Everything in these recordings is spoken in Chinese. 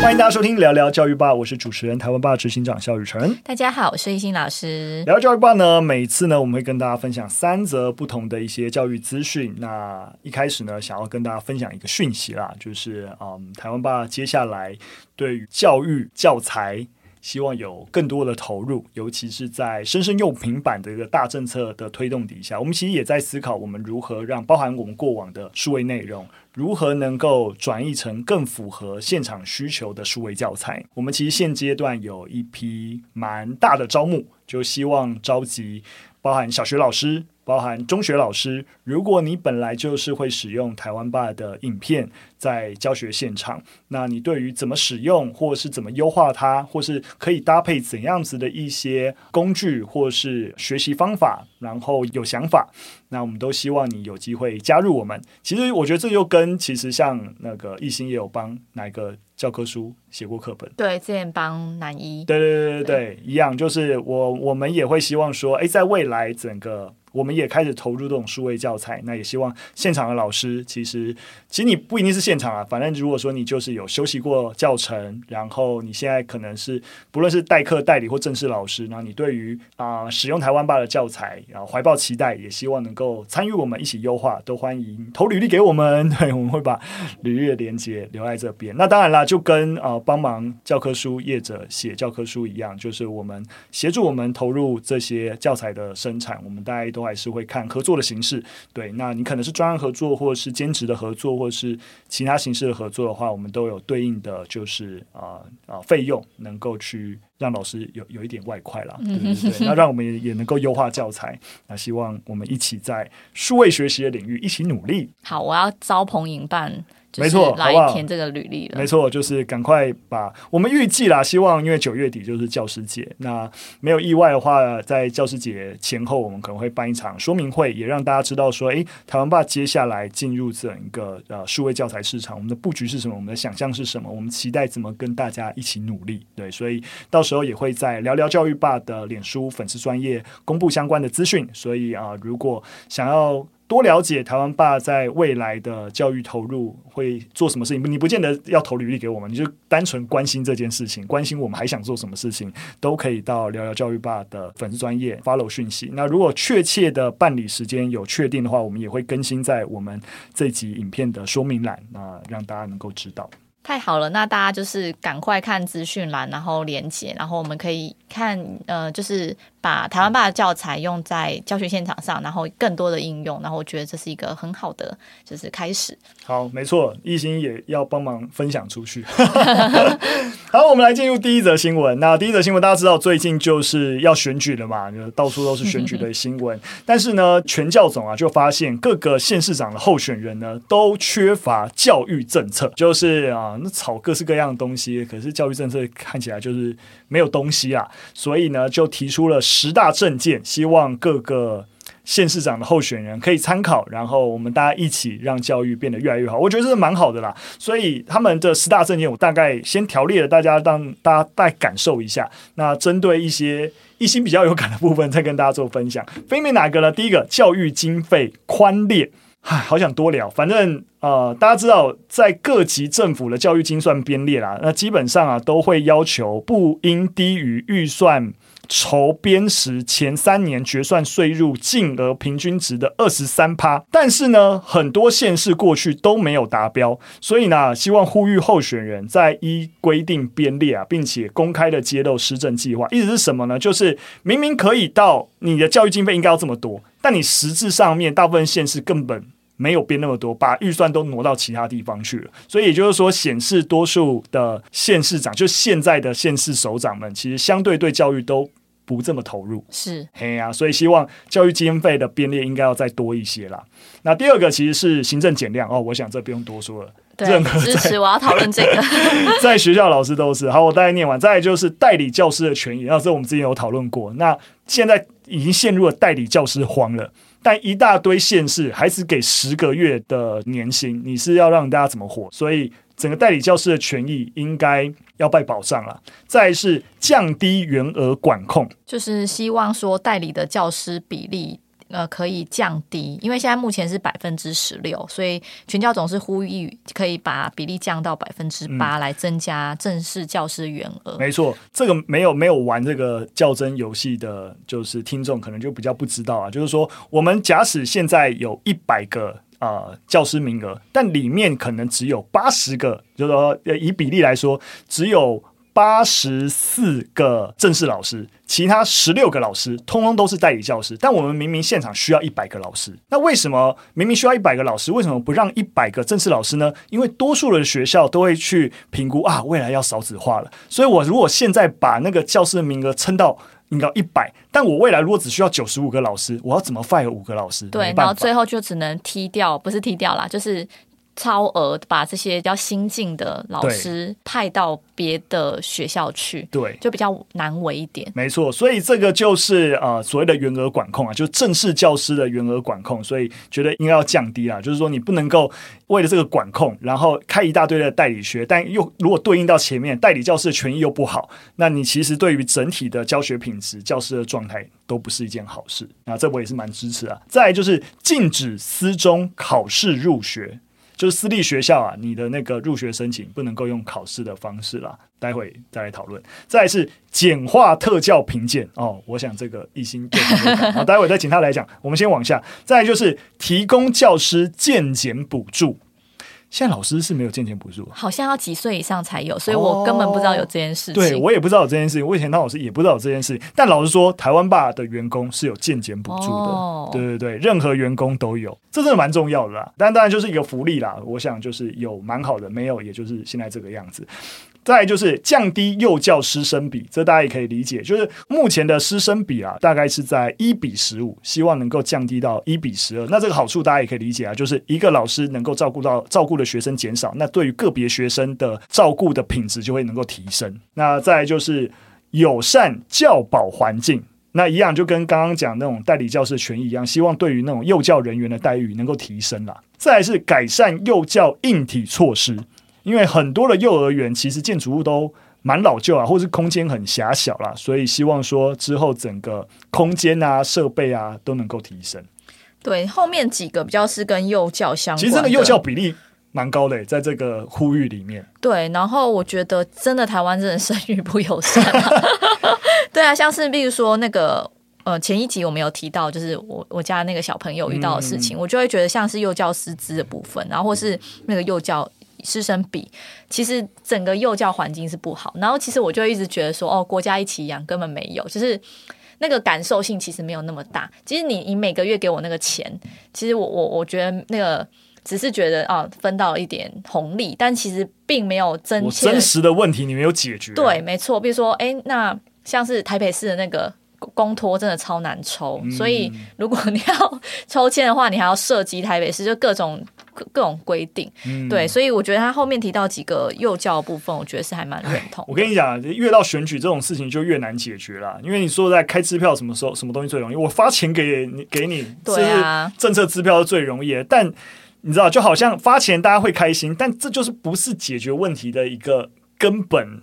欢迎大家收听聊聊教育吧，我是主持人台湾爸执行长肖雨辰。大家好，我是懿心老师。聊聊教育吧呢，每次呢，我们会跟大家分享三则不同的一些教育资讯。那一开始呢，想要跟大家分享一个讯息啦，就是嗯，台湾爸接下来对于教育教材。希望有更多的投入，尤其是在生生用平板的一个大政策的推动底下，我们其实也在思考，我们如何让包含我们过往的数位内容，如何能够转译成更符合现场需求的数位教材。我们其实现阶段有一批蛮大的招募，就希望召集包含小学老师。包含中学老师，如果你本来就是会使用台湾爸的影片在教学现场，那你对于怎么使用，或是怎么优化它，或是可以搭配怎样子的一些工具，或是学习方法，然后有想法，那我们都希望你有机会加入我们。其实我觉得这就跟其实像那个艺兴也有帮哪个教科书写过课本，对，之前帮南一，对对对对对，一样，就是我我们也会希望说，哎，在未来整个。我们也开始投入这种数位教材，那也希望现场的老师，其实其实你不一定是现场啊，反正如果说你就是有修习过教程，然后你现在可能是不论是代课代理或正式老师，然后你对于啊、使用台湾吧的教材，然后怀抱期待，也希望能够参与我们一起优化，都欢迎投履历给我们，对，我们会把履历的连接留在这边。那当然啦，就跟呃帮忙教科书业者写教科书一样，就是我们协助我们投入这些教材的生产，我们大家都都还是会看合作的形式，对，那你可能是专案合作，或者是兼职的合作，或者是其他形式的合作的话，我们都有对应的就是啊啊费用，能够去让老师有有一点外快啦，对对对，那让我们也也能够优化教材，那希望我们一起在数位学习的领域一起努力。好，我要招朋引伴。没错，来填这个履历了。没错，就是赶快把我们预计啦，希望因为九月底就是教师节，那没有意外的话，在教师节前后，我们可能会办一场说明会，也让大家知道说，诶，台湾爸接下来进入整个呃数位教材市场，我们的布局是什么，我们的想象是什么，我们期待怎么跟大家一起努力。对，所以到时候也会在聊聊教育爸的脸书粉丝专业公布相关的资讯。所以啊，如果想要。多了解台湾爸在未来的教育投入会做什么事情？你不见得要投履历给我们，你就单纯关心这件事情，关心我们还想做什么事情，都可以到聊聊教育爸的粉丝专业 follow 讯息。那如果确切的办理时间有确定的话，我们也会更新在我们这集影片的说明栏，那让大家能够知道。太好了，那大家就是赶快看资讯栏，然后连结，然后我们可以看，呃，就是。把台湾吧的教材用在教学现场上，然后更多的应用，然后我觉得这是一个很好的就是开始。好，没错，懿心也要帮忙分享出去。好，我们来进入第一则新闻。那第一则新闻大家知道，最近就是要选举了嘛，就到处都是选举的新闻。但是呢，全教总啊就发现各个县市长的候选人呢都缺乏教育政策，就是啊，那炒各式各样的东西，可是教育政策看起来就是没有东西啊，所以呢就提出了。十大政见，希望各个县市长的候选人可以参考，然后我们大家一起让教育变得越来越好。我觉得这是蛮好的啦。所以他们的十大政见，我大概先条列了，大家让大家再感受一下。那针对一些一心比较有感的部分，再跟大家做分享。分别哪个呢？第一个，教育经费宽列。唉，好想多聊。反正呃，大家知道，在各级政府的教育精算编列啦，那基本上啊，都会要求不应低于预算。筹编时前三年决算税入净额平均值的二十三趴，但是呢，很多县市过去都没有达标，所以呢，希望呼吁候选人在依规定编列啊，并且公开的揭露施政计划。意思是什么呢？就是明明可以到你的教育经费应该要这么多，但你实质上面大部分县市根本没有编那么多，把预算都挪到其他地方去了。所以也就是说，显示多数的县市长，就现在的县市首长们，其实相对对教育都。不这么投入是嘿呀、啊，所以希望教育经费的编列应该要再多一些啦。那第二个其实是行政减量哦，我想这不用多说了。对，任何支持我要讨论这个，在学校老师都是好，我大概念完。再来就是代理教师的权益，那这我们之前有讨论过。那现在已经陷入了代理教师荒了，但一大堆县市还是给十个月的年薪，你是要让大家怎么活？所以。整个代理教师的权益应该要被保障了。再是降低员额管控，就是希望说代理的教师比例呃可以降低，因为现在目前是百分之十六，所以全教总是呼吁可以把比例降到百分之八，来增加正式教师员额。没错，这个没有没有玩这个较真游戏的，就是听众可能就比较不知道啊。就是说，我们假使现在有一百个呃教师名额，但里面可能只有八十个，就是说以比例来说，只有。八十四个正式老师，其他十六个老师通通都是代理教师。但我们明明现场需要一百个老师，那为什么明明需要一百个老师，为什么不让一百个正式老师呢？因为多数的学校都会去评估啊，未来要少子化了。所以我如果现在把那个教师的名额撑到应该一百，但我未来如果只需要九十五个老师，我要怎么 fire 五个老师？对，然后最后就只能踢掉，不是踢掉啦，就是。超额把这些比较新进的老师派到别的学校去，对，就比较难为一点。没错，所以这个就是呃所谓的员额管控啊，就正式教师的员额管控，所以觉得应该要降低啊，就是说你不能够为了这个管控，然后开一大堆的代理学，但又如果对应到前面代理教师的权益又不好，那你其实对于整体的教学品质、教师的状态都不是一件好事。啊这我也是蛮支持啊。再来就是禁止私中考试入学。就是私立学校啊，你的那个入学申请不能够用考试的方式啦。待会再来讨论。再是简化特教评鉴哦，我想这个一心好，待会再请他来讲。我们先往下，再就是提供教师健检补助。现在老师是没有健检补助，好像要几岁以上才有，所以我根本不知道有这件事情。哦、对我也不知道有这件事情，我以前当老师也不知道有这件事情。但老实说，台湾爸的员工是有健检补助的，哦、对对对，任何员工都有，这真的蛮重要的啦。但当然就是一个福利啦，我想就是有蛮好的，没有也就是现在这个样子。再就是降低幼教师生比，这大家也可以理解，就是目前的师生比啊，大概是在一比十五，希望能够降低到一比十二。那这个好处大家也可以理解啊，就是一个老师能够照顾到照顾的学生减少，那对于个别学生的照顾的品质就会能够提升。那再就是友善教保环境，那一样就跟刚刚讲那种代理教师的权益一样，希望对于那种幼教人员的待遇能够提升啦。再是改善幼教硬体措施。因为很多的幼儿园其实建筑物都蛮老旧啊，或者是空间很狭小啦，所以希望说之后整个空间啊、设备啊都能够提升。对，后面几个比较是跟幼教相关，其实这个幼教比例蛮高的，在这个呼吁里面。对，然后我觉得真的台湾真的生育不友善啊。对啊，像是比如说那个呃前一集我们有提到，就是我我家那个小朋友遇到的事情，嗯、我就会觉得像是幼教师资的部分，然后或是那个幼教。师生比，其实整个幼教环境是不好。然后其实我就一直觉得说，哦，国家一起养根本没有，就是那个感受性其实没有那么大。其实你你每个月给我那个钱，其实我我我觉得那个只是觉得啊，分到了一点红利，但其实并没有真切真实的问题，你没有解决。对，没错。比如说，哎，那像是台北市的那个公托，真的超难抽。嗯、所以如果你要抽签的话，你还要涉及台北市，就各种。各种规定，嗯、对，所以我觉得他后面提到几个幼教部分，我觉得是还蛮认同。我跟你讲，越到选举这种事情就越难解决了，因为你说在开支票什么时候，什么东西最容易？我发钱给你，给你，对啊，政策支票是最容易的。但你知道，就好像发钱大家会开心，但这就是不是解决问题的一个根本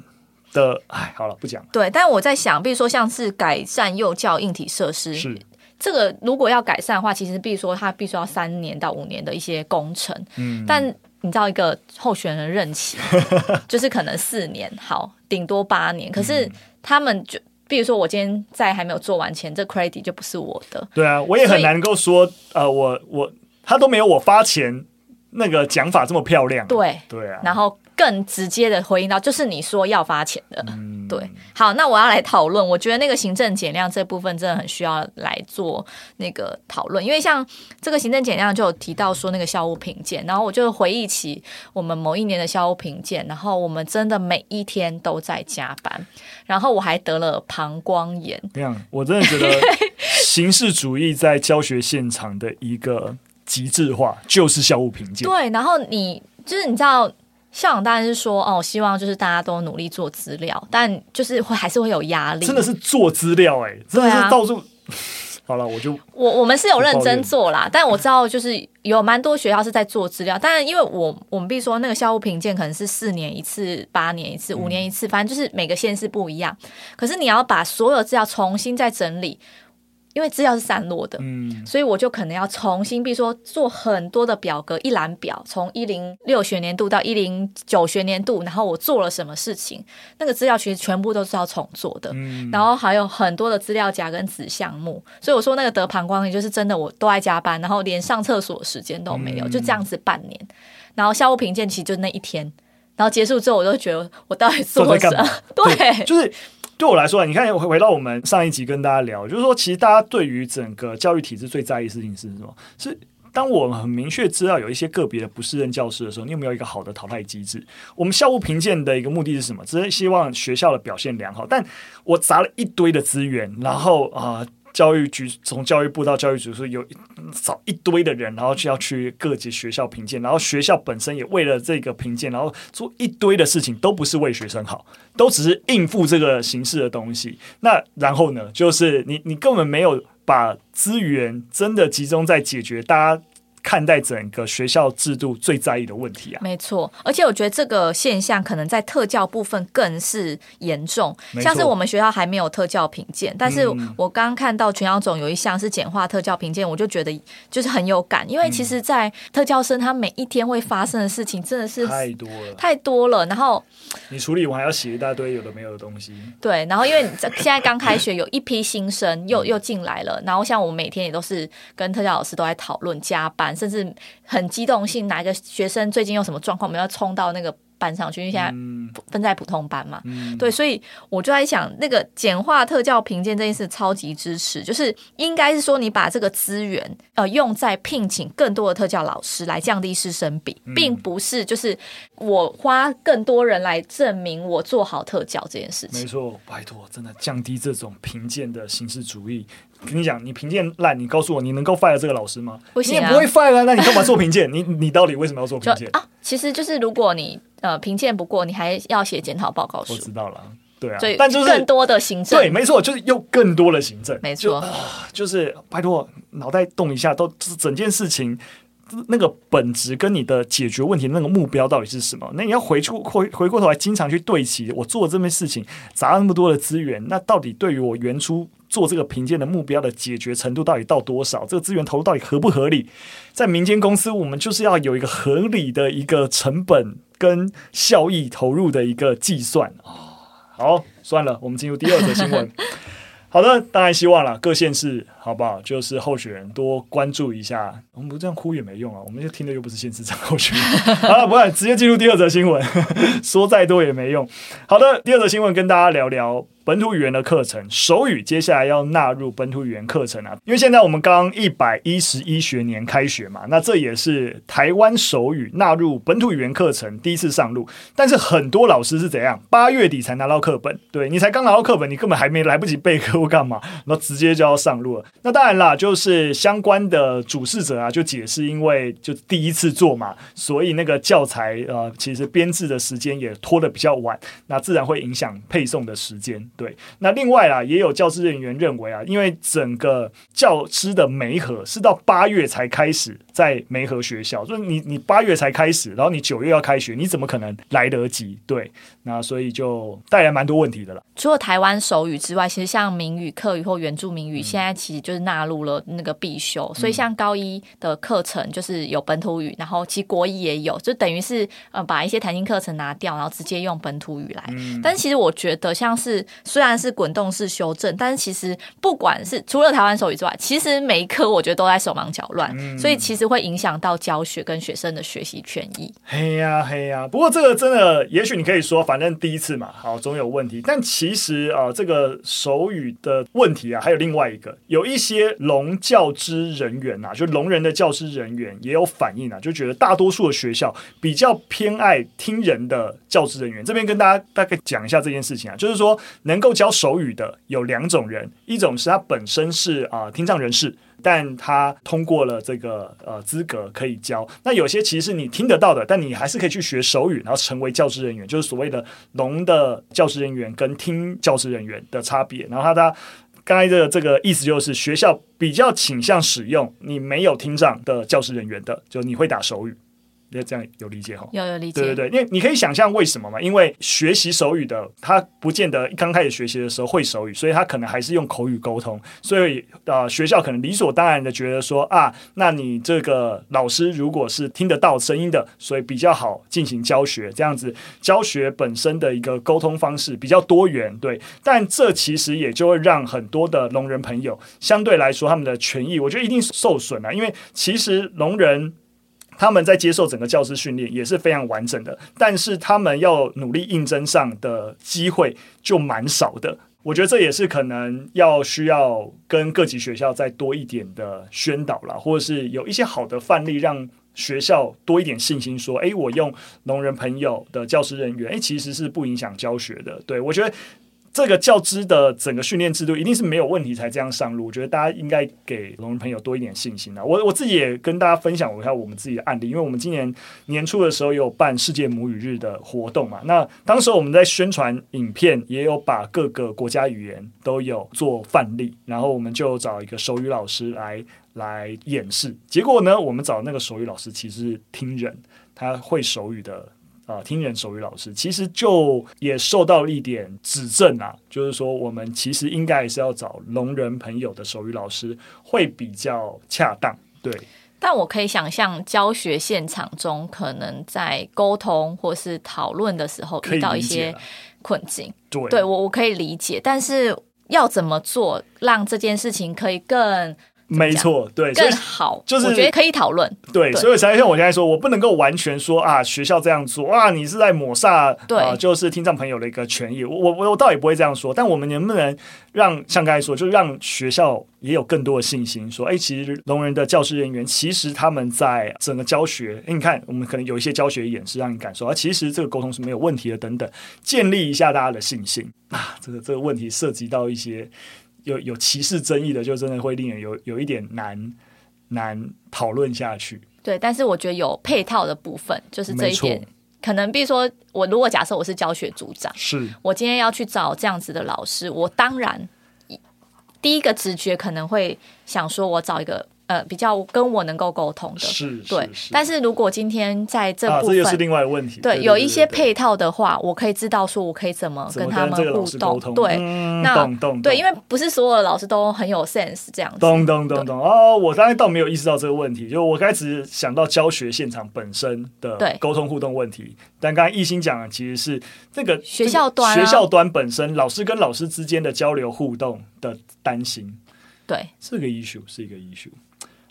的。哎，好了，不讲了。对，但我在想，比如说像是改善幼教硬体设施是。这个如果要改善的话，其实比如说他必须要三年到五年的一些工程，嗯，但你知道一个候选人任期 就是可能四年，好，顶多八年。可是他们就，比如说我今天在还没有做完前，这 credit 就不是我的。对啊，我也很难够说，呃，我我他都没有我发钱那个讲法这么漂亮。对对啊，然后。更直接的回应到，就是你说要发钱的，嗯、对。好，那我要来讨论，我觉得那个行政减量这部分真的很需要来做那个讨论，因为像这个行政减量就有提到说那个校务评鉴，然后我就回忆起我们某一年的校务评鉴，然后我们真的每一天都在加班，然后我还得了膀胱炎。这样，我真的觉得形式主义在教学现场的一个极致化就是校务评鉴。对，然后你就是你知道。校长当然是说哦，希望就是大家都努力做资料，但就是会还是会有压力。真的是做资料哎、欸，真的是到处。啊、好了，我就我我们是有认真做啦，但我知道就是有蛮多学校是在做资料，但因为我我们比如说那个校务评鉴可能是四年一次、八年一次、五年一次，反正就是每个县市不一样。可是你要把所有资料重新再整理。因为资料是散落的，嗯，所以我就可能要重新，比如说做很多的表格，一览表，从一零六学年度到一零九学年度，然后我做了什么事情，那个资料其实全部都是要重做的，嗯，然后还有很多的资料夹跟子项目，所以我说那个得膀胱炎就是真的，我都爱加班，然后连上厕所时间都没有，嗯，就这样子半年，然后校务评鉴其实就那一天，然后结束之后，我都觉得我到底做了什么？对，对，就是。对我来说，你看回回到我们上一集跟大家聊，就是说，其实大家对于整个教育体制最在意事情是什么？是当我们很明确知道有一些个别的不适任教师的时候，你有没有一个好的淘汰机制？我们校务评鉴的一个目的是什么？只是希望学校的表现良好。但我砸了一堆的资源，然后啊。教育局从教育部到教育局是有找一堆的人，然后就要去各级学校评鉴，然后学校本身也为了这个评鉴，然后做一堆的事情，都不是为学生好，都只是应付这个形式的东西。那然后呢，就是你你根本没有把资源真的集中在解决大家。看待整个学校制度最在意的问题啊，没错，而且我觉得这个现象可能在特教部分更是严重，像是我们学校还没有特教评鉴，但是我刚刚看到全校总有一项是简化特教评鉴，我就觉得就是很有感，因为其实，在特教生他每一天会发生的事情真的是太多了，太多了，然后你处理完还要写一大堆有的没有的东西，对，然后因为现在刚开学，有一批新生又又进来了，然后像我们每天也都是跟特教老师都在讨论加班。甚至很激动性，哪个学生最近有什么状况，我们要冲到那个班上去，因为现在分在普通班嘛。嗯、对，所以我就在想，那个简化特教评鉴这件事超级支持，就是应该是说，你把这个资源呃用在聘请更多的特教老师来降低师生比，嗯、并不是就是我花更多人来证明我做好特教这件事情。没错，拜托，真的降低这种评鉴的形式主义。跟你讲，你评鉴烂，你告诉我，你能够 fire 这个老师吗？不行啊，你也不会 fire 啊，那你干嘛做评鉴？你你到底为什么要做评鉴啊？其实就是如果你呃评鉴不过，你还要写检讨报告书。我知道了，对啊，所以但就是更多的行政，对，没错，就是又更多的行政，没错，就是拜托脑袋动一下，都整件事情那个本质跟你的解决问题那个目标到底是什么？那你要回出回回过头来，经常去对齐我做这件事情砸了那么多的资源，那到底对于我原初。做这个评鉴的目标的解决程度到底到多少？这个资源投入到底合不合理？在民间公司，我们就是要有一个合理的一个成本跟效益投入的一个计算啊。好，算了，我们进入第二则新闻。好的，当然希望了各县市，好不好？就是候选人多关注一下。我们不这样哭也没用啊，我们就听的又不是县市长候选人。好了，不然直接进入第二则新闻，说再多也没用。好的，第二则新闻跟大家聊聊。本土语言的课程，手语接下来要纳入本土语言课程啊，因为现在我们刚一百一十一学年开学嘛，那这也是台湾手语纳入本土语言课程第一次上路。但是很多老师是怎样？八月底才拿到课本，对，你才刚拿到课本，你根本还没来不及备课或干嘛，然后直接就要上路了。那当然啦，就是相关的主事者啊，就解释，因为就第一次做嘛，所以那个教材呃，其实编制的时间也拖得比较晚，那自然会影响配送的时间。对，那另外啊，也有教师人员认为啊，因为整个教师的媒合是到八月才开始在媒合学校，就是你你八月才开始，然后你九月要开学，你怎么可能来得及？对，那所以就带来蛮多问题的了。除了台湾手语之外，其实像闽语、客语或原住民语，现在其实就是纳入了那个必修，嗯、所以像高一的课程就是有本土语，然后其实国一也有，就等于是呃把一些弹性课程拿掉，然后直接用本土语来。嗯、但其实我觉得像是。虽然是滚动式修正，但是其实不管是除了台湾手语之外，其实每一科我觉得都在手忙脚乱，嗯、所以其实会影响到教学跟学生的学习权益。嘿呀嘿呀，不过这个真的，也许你可以说，反正第一次嘛，好，总有问题。但其实啊，这个手语的问题啊，还有另外一个，有一一些聋教资人员呐、啊，就聋人的教师人员也有反应啊，就觉得大多数的学校比较偏爱听人的教师人员。这边跟大家大概讲一下这件事情啊，就是说能够教手语的有两种人，一种是他本身是啊、听障人士，但他通过了这个呃资格可以教。那有些其实是你听得到的，但你还是可以去学手语，然后成为教师人员，就是所谓的聋的教师人员跟听教师人员的差别。然后他他刚才的这个意思就是学校比较倾向使用你没有听障的教师人员的，就你会打手语。这样有理解哈？有有理解。对对对，因为你可以想象为什么嘛？因为学习手语的他不见得刚开始学习的时候会手语，所以他可能还是用口语沟通。所以呃，学校可能理所当然的觉得说啊，那你这个老师如果是听得到声音的，所以比较好进行教学。这样子教学本身的一个沟通方式比较多元，对。但这其实也就会让很多的聋人朋友相对来说他们的权益，我觉得一定受损啊。因为其实聋人。他们在接受整个教师训练也是非常完整的，但是他们要努力应征上的机会就蛮少的。我觉得这也是可能要需要跟各级学校再多一点的宣导啦，或者是有一些好的范例，让学校多一点信心，说：“诶，我用聋人朋友的教师人员，诶，其实是不影响教学的。”对，我觉得。这个教资的整个训练制度一定是没有问题才这样上路，我觉得大家应该给龙人朋友多一点信心啊！我我自己也跟大家分享一下我们自己的案例，因为我们今年年初的时候有办世界母语日的活动嘛，那当时我们在宣传影片，也有把各个国家语言都有做范例，然后我们就找一个手语老师来来演示。结果呢，我们找那个手语老师其实是听人，他会手语的。啊，听人手语老师其实就也受到一点指正啊，就是说我们其实应该是要找聋人朋友的手语老师会比较恰当。对，但我可以想象教学现场中可能在沟通或是讨论的时候遇到一些困境。对，对我我可以理解，但是要怎么做让这件事情可以更？没错，对，更好，就是我觉得可以讨论。对，所以才像我刚才说，我不能够完全说啊，学校这样做啊，你是在抹杀对、呃，就是听障朋友的一个权益。我我我倒也不会这样说，但我们能不能让像刚才说，就让学校也有更多的信心，说，哎，其实聋人的教师人员，其实他们在整个教学，哎，你看，我们可能有一些教学演示，让你感受啊，其实这个沟通是没有问题的，等等，建立一下大家的信心啊。这个这个问题涉及到一些。有有歧视争议的，就真的会令人有有一点难难讨论下去。对，但是我觉得有配套的部分，就是这一点，可能比如说，我如果假设我是教学组长，是我今天要去找这样子的老师，我当然第一个直觉可能会想说，我找一个。呃，比较跟我能够沟通的，是，对。但是如果今天在这部分，又是另外一个问题。对，有一些配套的话，我可以知道说，我可以怎么跟他们互动。对，嗯、那对，因为不是所有的老师都很有 sense 这样子。懂懂懂懂哦，我刚才倒没有意识到这个问题，就我开始想到教学现场本身的沟通互动问题。但刚才一心讲的其实是这个学校端、啊、学校端本身老师跟老师之间的交流互动的担心。对，是个 issue，是一个 issue。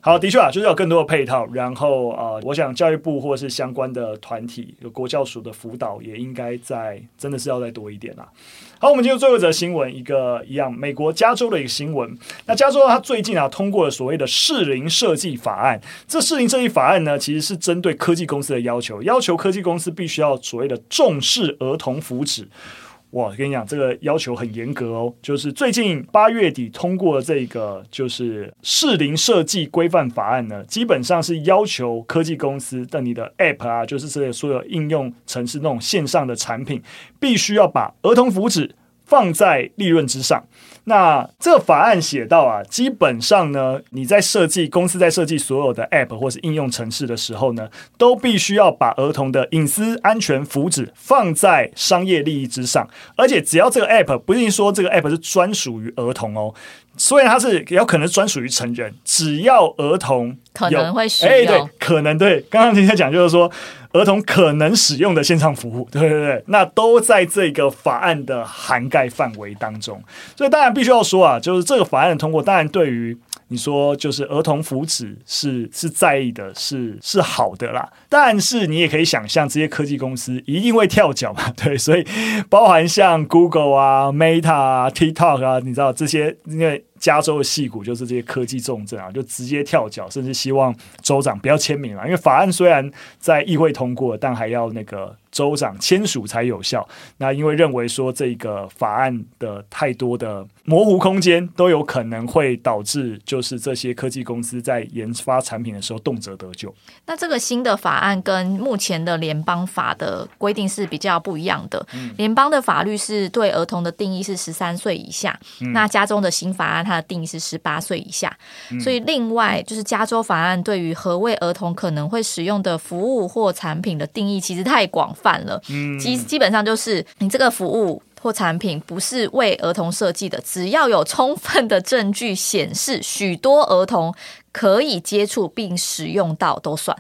好，的确啊，就是有更多的配套，然后啊、呃，我想教育部或是相关的团体，有国教署的辅导，也应该在真的是要再多一点啦。好，我们进入最后一则新闻，一个一样，美国加州的一个新闻。那加州它最近啊通过了所谓的适龄设计法案。这适龄设计法案呢，其实是针对科技公司的要求，要求科技公司必须要所谓的重视儿童福祉。哇，我跟你讲，这个要求很严格哦。就是最近八月底通过的这个就是适龄设计规范法案呢，基本上是要求科技公司的你的 App 啊，就是这些所有应用程式那种线上的产品，必须要把儿童福祉放在利润之上。那这个法案写到啊，基本上呢，你在设计公司在设计所有的 App 或是应用程式的时候呢，都必须要把儿童的隐私、安全、福祉放在商业利益之上。而且，只要这个 App 不一定说这个 App 是专属于儿童哦，虽然它是也有可能专属于成人，只要儿童可能会使用，哎，对，可能对。刚刚听他讲就是说。儿童可能使用的线上服务，对对对，那都在这个法案的涵盖范围当中。所以当然必须要说啊，就是这个法案的通过，当然对于你说就是儿童福祉是是在意的，是是好的啦。但是你也可以想象，这些科技公司一定会跳脚嘛，对。所以包含像 Google 啊、Meta 啊、TikTok 啊，你知道这些因为。加州的戏骨就是这些科技重镇啊，就直接跳脚，甚至希望州长不要签名了，因为法案虽然在议会通过，但还要那个。州长签署才有效。那因为认为说这个法案的太多的模糊空间，都有可能会导致就是这些科技公司在研发产品的时候动辄得咎。那这个新的法案跟目前的联邦法的规定是比较不一样的。联邦的法律是对儿童的定义是十三岁以下，那加州的新法案案它的定义是十八岁以下，所以另外就是加州法案对于何谓儿童可能会使用的服务或产品的定义其实太广泛了，基基本上就是你这个服务或产品不是为儿童设计的，只要有充分的证据显示许多儿童可以接触并使用到都算，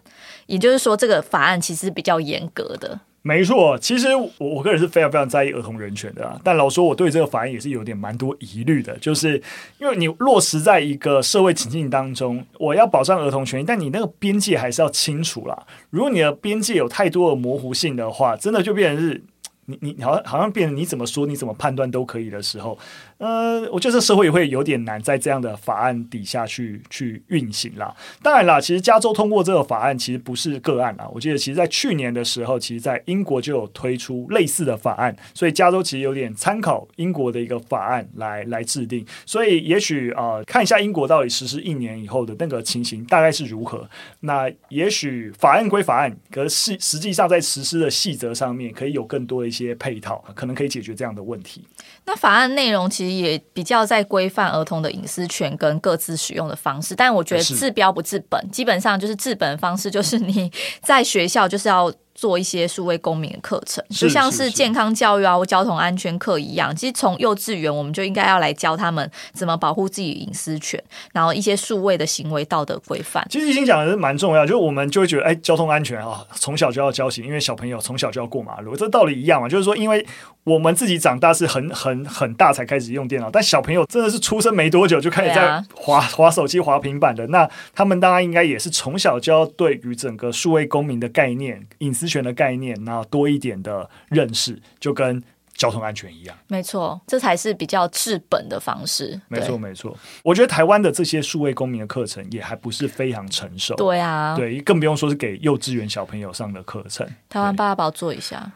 也就是说这个法案其实比较严格的。没错，其实我我个人是非常非常在意儿童人权的，但老说我对这个法案也是有点蛮多疑虑的，就是因为你落实在一个社会情境当中，我要保障儿童权益，但你那个边界还是要清楚啦。如果你的边界有太多的模糊性的话，真的就变成是你你好像好像变成你怎么说你怎么判断都可以的时候。呃，我觉得这社会也会有点难在这样的法案底下去去运行啦。当然啦，其实加州通过这个法案其实不是个案啦。我记得其实，在去年的时候，其实，在英国就有推出类似的法案，所以加州其实有点参考英国的一个法案来来制定。所以，也许呃，看一下英国到底实施一年以后的那个情形大概是如何。那也许法案归法案，可是实际上在实施的细则上面，可以有更多的些配套，可能可以解决这样的问题。那法案内容其实也比较在规范儿童的隐私权跟各自使用的方式，但我觉得治标不治本，基本上就是治本方式就是你 在学校就是要。做一些数位公民的课程，就像是健康教育啊或交通安全课一样。其实从幼稚园我们就应该要来教他们怎么保护自己隐私权，然后一些数位的行为道德规范。其实已经讲的是蛮重要，就是我们就会觉得，哎，交通安全啊，从小就要教起，因为小朋友从小就要过马路，这道理一样嘛。就是说，因为我们自己长大是很很很大才开始用电脑，但小朋友真的是出生没多久就开始在滑滑手机、滑平板的，那他们当然应该也是从小就要对于整个数位公民的概念、隐私权的概念，然后多一点的认识，就跟交通安全一样。没错，这才是比较治本的方式。没错，没错。我觉得台湾的这些数位公民的课程也还不是非常成熟。对啊，对，更不用说是给幼稚园小朋友上的课程。台湾爸爸做一下。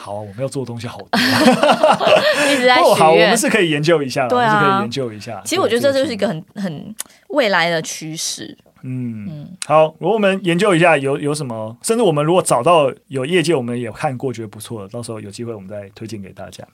好，我们要做的东西好多，一直在学。好，我们是可以研究一下，对啊，是可以研究一下。其实我觉得这就是一个很很未来的趋势。嗯，好，如果我们研究一下有有什么，甚至我们如果找到有业界我们也看过觉得不错的，到时候有机会我们再推荐给大家。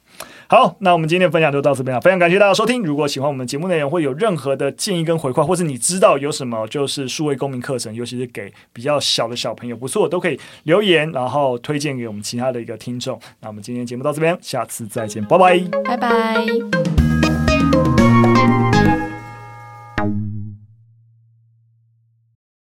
好，那我们今天的分享就到这边了，非常感谢大家收听。如果喜欢我们节目内容，会有任何的建议跟回馈，或是你知道有什么就是数位公民课程，尤其是给比较小的小朋友不错，都可以留言，然后推荐给我们其他的一个听众。那我们今天节目到这边，下次再见，拜拜，拜拜。